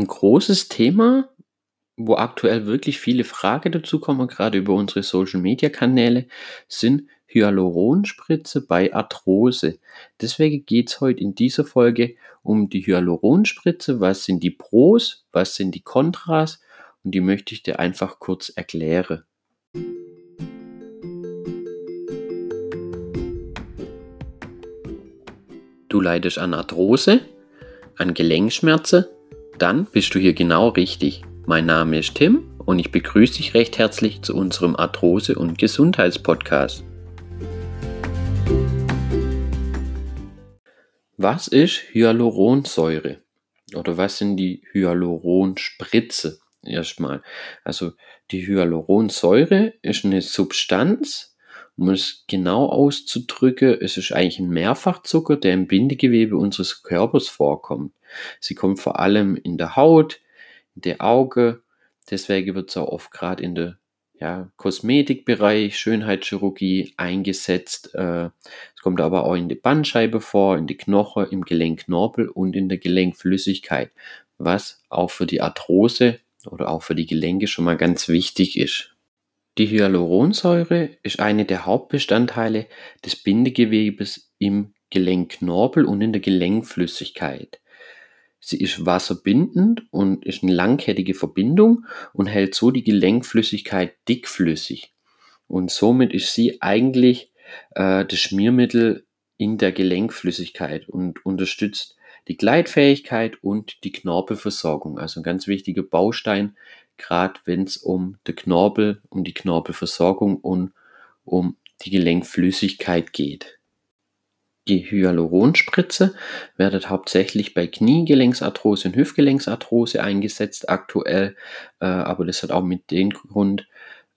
Ein großes Thema, wo aktuell wirklich viele Fragen dazu kommen, gerade über unsere Social-Media-Kanäle, sind Hyaluronspritze bei Arthrose. Deswegen geht es heute in dieser Folge um die Hyaluronspritze. Was sind die Pros, was sind die Kontras und die möchte ich dir einfach kurz erklären. Du leidest an Arthrose, an Gelenkschmerzen, dann bist du hier genau richtig. Mein Name ist Tim und ich begrüße dich recht herzlich zu unserem Arthrose- und Gesundheitspodcast. Was ist Hyaluronsäure? Oder was sind die Hyaluronspritze? Erstmal. Also die Hyaluronsäure ist eine Substanz, um es genau auszudrücken, es ist eigentlich ein Mehrfachzucker, der im Bindegewebe unseres Körpers vorkommt. Sie kommt vor allem in der Haut, in der Auge, deswegen wird es auch oft gerade in der ja, Kosmetikbereich, Schönheitschirurgie eingesetzt. Äh, es kommt aber auch in der Bandscheibe vor, in die Knochen, im Gelenkknorpel und in der Gelenkflüssigkeit, was auch für die Arthrose oder auch für die Gelenke schon mal ganz wichtig ist. Die Hyaluronsäure ist eine der Hauptbestandteile des Bindegewebes im Gelenkknorpel und in der Gelenkflüssigkeit. Sie ist wasserbindend und ist eine langkettige Verbindung und hält so die Gelenkflüssigkeit dickflüssig. Und somit ist sie eigentlich äh, das Schmiermittel in der Gelenkflüssigkeit und unterstützt die Gleitfähigkeit und die Knorpelversorgung. Also ein ganz wichtiger Baustein, gerade wenn es um den Knorpel, um die Knorpelversorgung und um die Gelenkflüssigkeit geht. Die Hyaluronspritze wird hauptsächlich bei Kniegelenksarthrose und Hüftgelenksarthrose eingesetzt aktuell, äh, aber das hat auch mit dem Grund,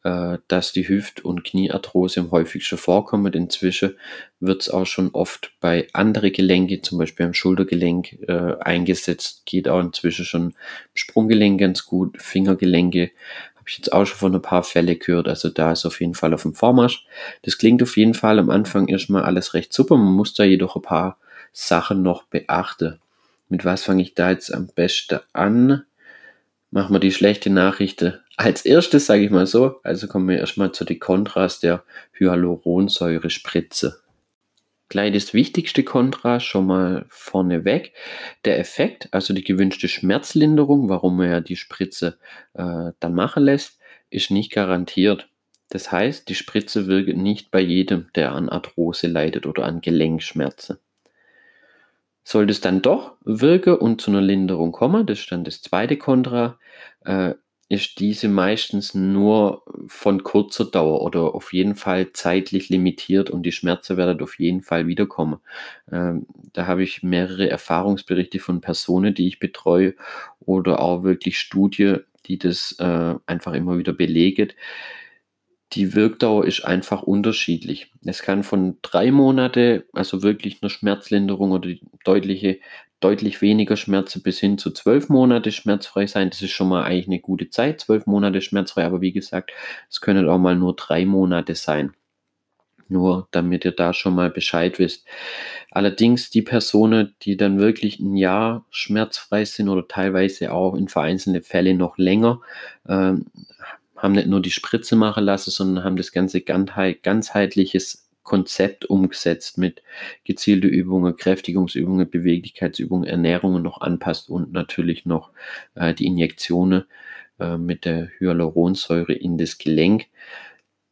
dass die Hüft- und Kniearthrose am häufigsten vorkommen. Inzwischen wird es auch schon oft bei anderen Gelenke, zum Beispiel am Schultergelenk, äh, eingesetzt. Geht auch inzwischen schon im Sprunggelenk ganz gut, Fingergelenke. Habe ich jetzt auch schon von ein paar Fälle gehört. Also da ist auf jeden Fall auf dem Vormarsch. Das klingt auf jeden Fall am Anfang erstmal alles recht super. Man muss da jedoch ein paar Sachen noch beachten. Mit was fange ich da jetzt am besten an? Machen wir die schlechte Nachricht als erstes, sage ich mal so. Also kommen wir erstmal zu den Kontras der Hyaluronsäure-Spritze. Gleich das wichtigste Kontra schon mal vorneweg. Der Effekt, also die gewünschte Schmerzlinderung, warum man ja die Spritze äh, dann machen lässt, ist nicht garantiert. Das heißt, die Spritze wirkt nicht bei jedem, der an Arthrose leidet oder an Gelenkschmerzen. Sollte es dann doch wirken und zu einer Linderung kommen, das ist dann das zweite Kontra, äh, ist diese meistens nur von kurzer Dauer oder auf jeden Fall zeitlich limitiert und die Schmerzen werden auf jeden Fall wiederkommen. Ähm, da habe ich mehrere Erfahrungsberichte von Personen, die ich betreue oder auch wirklich Studien, die das äh, einfach immer wieder belegen. Die Wirkdauer ist einfach unterschiedlich. Es kann von drei Monate, also wirklich eine Schmerzlinderung oder deutliche deutlich weniger Schmerzen bis hin zu zwölf Monate schmerzfrei sein. Das ist schon mal eigentlich eine gute Zeit, zwölf Monate schmerzfrei, aber wie gesagt, es können auch mal nur drei Monate sein. Nur damit ihr da schon mal Bescheid wisst. Allerdings die Personen, die dann wirklich ein Jahr schmerzfrei sind oder teilweise auch in vereinzelte Fälle noch länger, ähm, haben nicht nur die Spritze machen lassen, sondern haben das ganze ganzheitliches Konzept umgesetzt mit gezielte Übungen, Kräftigungsübungen, Beweglichkeitsübungen, Ernährungen noch anpasst und natürlich noch äh, die Injektionen äh, mit der Hyaluronsäure in das Gelenk.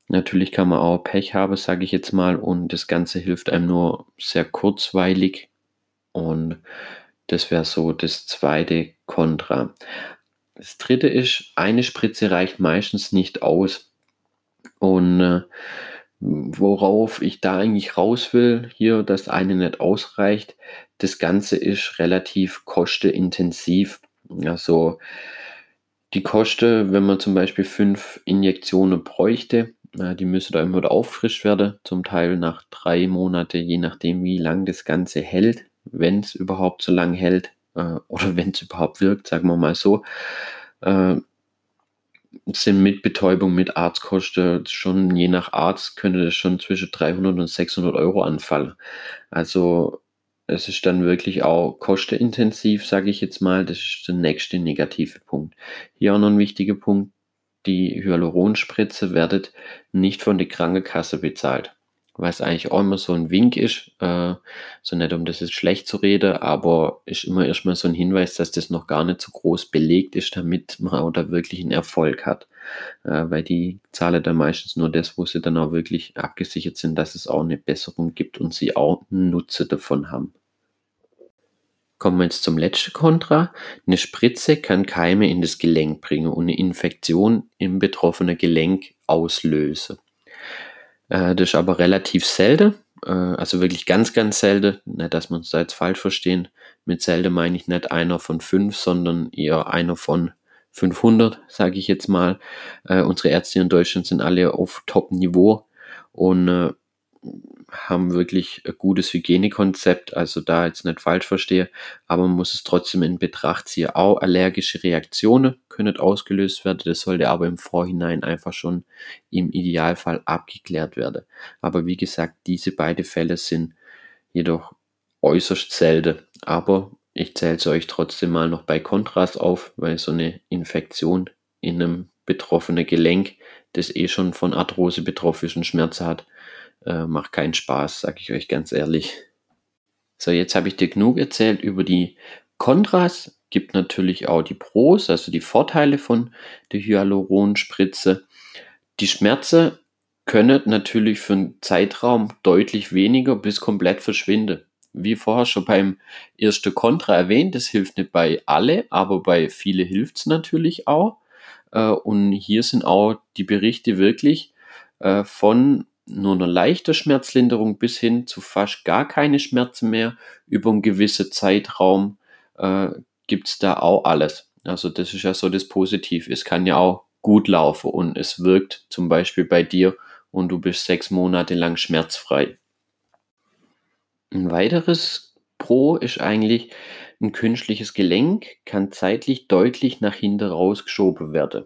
Natürlich kann man auch Pech haben, sage ich jetzt mal, und das Ganze hilft einem nur sehr kurzweilig. Und das wäre so das zweite Kontra. Das dritte ist, eine Spritze reicht meistens nicht aus. Und äh, worauf ich da eigentlich raus will, hier, dass eine nicht ausreicht. Das Ganze ist relativ kostenintensiv. Also die Kosten, wenn man zum Beispiel fünf Injektionen bräuchte, die müsste da immer wieder auffrischt werden, zum Teil nach drei Monate, je nachdem, wie lang das Ganze hält, wenn es überhaupt so lang hält äh, oder wenn es überhaupt wirkt, sagen wir mal so. Sind mit Betäubung, mit Arztkosten schon, je nach Arzt, könnte das schon zwischen 300 und 600 Euro anfallen. Also es ist dann wirklich auch kostenintensiv, sage ich jetzt mal. Das ist der nächste negative Punkt. Hier auch noch ein wichtiger Punkt. Die Hyaluronspritze werdet nicht von der Krankenkasse bezahlt was eigentlich auch immer so ein Wink ist, äh, so nicht um das jetzt schlecht zu reden, aber ist immer erstmal so ein Hinweis, dass das noch gar nicht so groß belegt ist, damit man auch da wirklich einen Erfolg hat. Äh, weil die zahlen dann meistens nur das, wo sie dann auch wirklich abgesichert sind, dass es auch eine Besserung gibt und sie auch einen Nutze davon haben. Kommen wir jetzt zum letzten Kontra. Eine Spritze kann Keime in das Gelenk bringen und eine Infektion im betroffenen Gelenk auslösen. Äh, das ist aber relativ selten, äh, also wirklich ganz, ganz selten. Nicht, dass wir uns da jetzt falsch verstehen. Mit selten meine ich nicht einer von fünf, sondern eher einer von 500, sage ich jetzt mal. Äh, unsere Ärzte in Deutschland sind alle auf Top-Niveau und äh, haben wirklich ein gutes Hygienekonzept, also da jetzt nicht falsch verstehe, aber man muss es trotzdem in Betracht ziehen. Auch allergische Reaktionen können ausgelöst werden, das sollte aber im Vorhinein einfach schon im Idealfall abgeklärt werden. Aber wie gesagt, diese beiden Fälle sind jedoch äußerst selten, aber ich zähle es euch trotzdem mal noch bei Kontrast auf, weil so eine Infektion in einem betroffenen Gelenk, das eh schon von Arthrose betroffen ist Schmerzen hat, äh, macht keinen Spaß, sage ich euch ganz ehrlich. So, jetzt habe ich dir genug erzählt über die Kontras. Gibt natürlich auch die Pros, also die Vorteile von der Hyaluronspritze. Die Schmerzen können natürlich für einen Zeitraum deutlich weniger bis komplett verschwinden. Wie vorher schon beim ersten Kontra erwähnt, das hilft nicht bei alle, aber bei viele hilft es natürlich auch. Äh, und hier sind auch die Berichte wirklich äh, von nur eine leichte Schmerzlinderung bis hin zu fast gar keine Schmerzen mehr über einen gewissen Zeitraum äh, gibt es da auch alles. Also das ist ja so das Positive. Es kann ja auch gut laufen und es wirkt zum Beispiel bei dir und du bist sechs Monate lang schmerzfrei. Ein weiteres Pro ist eigentlich, ein künstliches Gelenk kann zeitlich deutlich nach hinten rausgeschoben werden.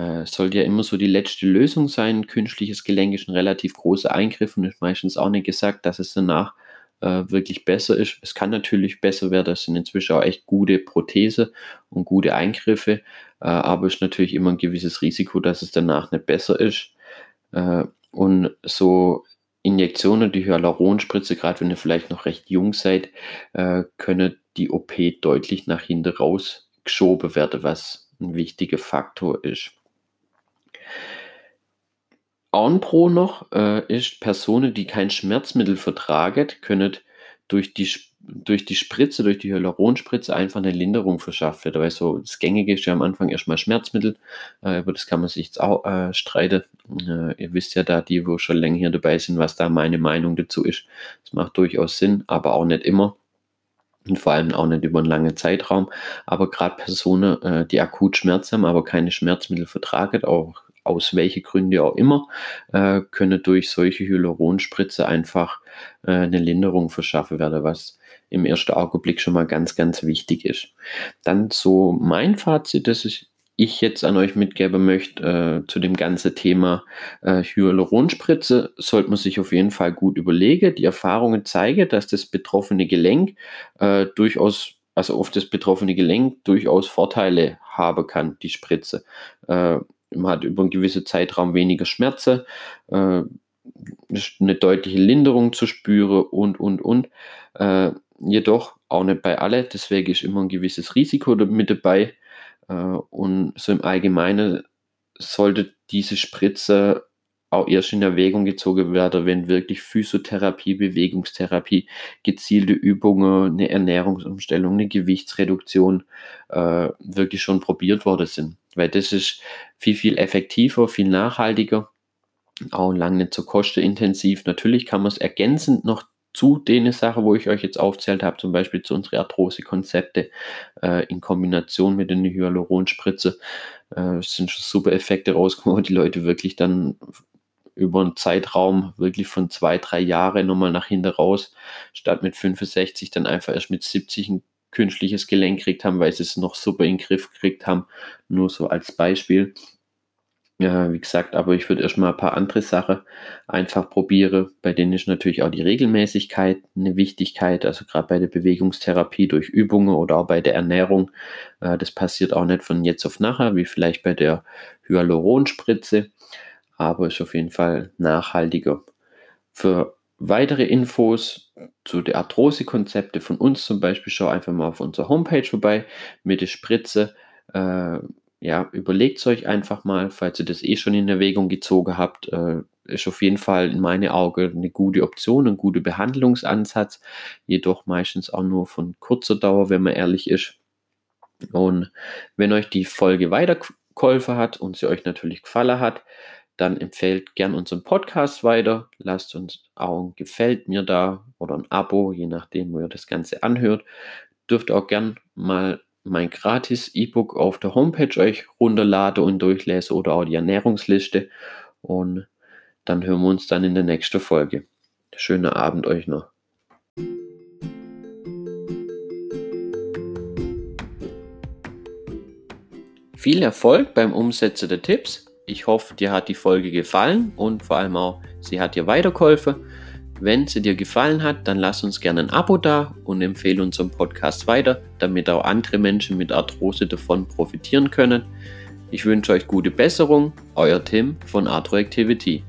Äh, sollte ja immer so die letzte Lösung sein. Künstliches Gelenk ist ein relativ großer Eingriff und ist meistens auch nicht gesagt, dass es danach äh, wirklich besser ist. Es kann natürlich besser werden. Es sind inzwischen auch echt gute Prothese und gute Eingriffe, äh, aber es ist natürlich immer ein gewisses Risiko, dass es danach nicht besser ist. Äh, und so Injektionen, die Hyaluronspritze, gerade wenn ihr vielleicht noch recht jung seid, äh, können die OP deutlich nach hinten rausgeschoben werden, was ein wichtiger Faktor ist. Pro noch äh, ist, Personen, die kein Schmerzmittel vertragen, können durch die, durch die Spritze, durch die Hyaluronspritze einfach eine Linderung verschafft werden. Weil so das Gängige ist ja am Anfang erstmal Schmerzmittel, äh, über das kann man sich jetzt auch äh, streiten. Äh, ihr wisst ja da, die, wo schon länger hier dabei sind, was da meine Meinung dazu ist. Das macht durchaus Sinn, aber auch nicht immer. Und vor allem auch nicht über einen langen Zeitraum. Aber gerade Personen, äh, die akut Schmerz haben, aber keine Schmerzmittel vertragen, auch aus welchen Gründen auch immer, äh, können durch solche Hyaluronspritze einfach äh, eine Linderung verschaffen werden, was im ersten Augenblick schon mal ganz, ganz wichtig ist. Dann so mein Fazit, das ich, ich jetzt an euch mitgeben möchte äh, zu dem ganzen Thema äh, Hyaluronspritze, sollte man sich auf jeden Fall gut überlegen. Die Erfahrungen zeigen, dass das betroffene Gelenk äh, durchaus also auf das betroffene Gelenk durchaus Vorteile haben kann, die Spritze. Äh, man hat über einen gewissen Zeitraum weniger Schmerzen, äh, eine deutliche Linderung zu spüren und, und, und. Äh, jedoch auch nicht bei alle, deswegen ist immer ein gewisses Risiko mit dabei. Äh, und so im Allgemeinen sollte diese Spritze auch erst in Erwägung gezogen werden, wenn wirklich Physiotherapie, Bewegungstherapie, gezielte Übungen, eine Ernährungsumstellung, eine Gewichtsreduktion äh, wirklich schon probiert worden sind. Weil das ist viel, viel effektiver, viel nachhaltiger, auch lang nicht so kostenintensiv. Natürlich kann man es ergänzend noch zu den Sachen, wo ich euch jetzt aufzählt habe, zum Beispiel zu unseren Arthrose-Konzepte äh, in Kombination mit den Hyaluronspritze, äh, sind schon super Effekte rausgekommen, wo die Leute wirklich dann über einen Zeitraum wirklich von zwei, drei Jahren nochmal nach hinten raus, statt mit 65 dann einfach erst mit 70 ein künstliches Gelenk gekriegt haben, weil sie es noch super in den Griff gekriegt haben. Nur so als Beispiel. Ja, wie gesagt, aber ich würde erstmal ein paar andere Sachen einfach probieren. Bei denen ist natürlich auch die Regelmäßigkeit eine Wichtigkeit. Also gerade bei der Bewegungstherapie durch Übungen oder auch bei der Ernährung. Äh, das passiert auch nicht von jetzt auf nachher, wie vielleicht bei der Hyaluronspritze. Aber ist auf jeden Fall nachhaltiger. Für weitere Infos zu den Arthrose-Konzepte von uns zum Beispiel, schau einfach mal auf unserer Homepage vorbei mit der Spritze. Äh, ja, überlegt euch einfach mal, falls ihr das eh schon in Erwägung gezogen habt, äh, ist auf jeden Fall in meinen Augen eine gute Option, ein guter Behandlungsansatz, jedoch meistens auch nur von kurzer Dauer, wenn man ehrlich ist. Und wenn euch die Folge weitergeholfen hat und sie euch natürlich gefallen hat, dann empfehlt gern unseren Podcast weiter, lasst uns auch ein Gefällt mir da oder ein Abo, je nachdem, wo ihr das Ganze anhört. Dürft auch gern mal mein gratis E-Book auf der Homepage euch runterlade und durchlese oder auch die Ernährungsliste. Und dann hören wir uns dann in der nächsten Folge. Schönen Abend euch noch. Viel Erfolg beim Umsetzen der Tipps. Ich hoffe, dir hat die Folge gefallen und vor allem auch, sie hat dir weitergeholfen. Wenn sie dir gefallen hat, dann lass uns gerne ein Abo da und empfehle unseren Podcast weiter, damit auch andere Menschen mit Arthrose davon profitieren können. Ich wünsche euch gute Besserung, euer Tim von Arthroactivity.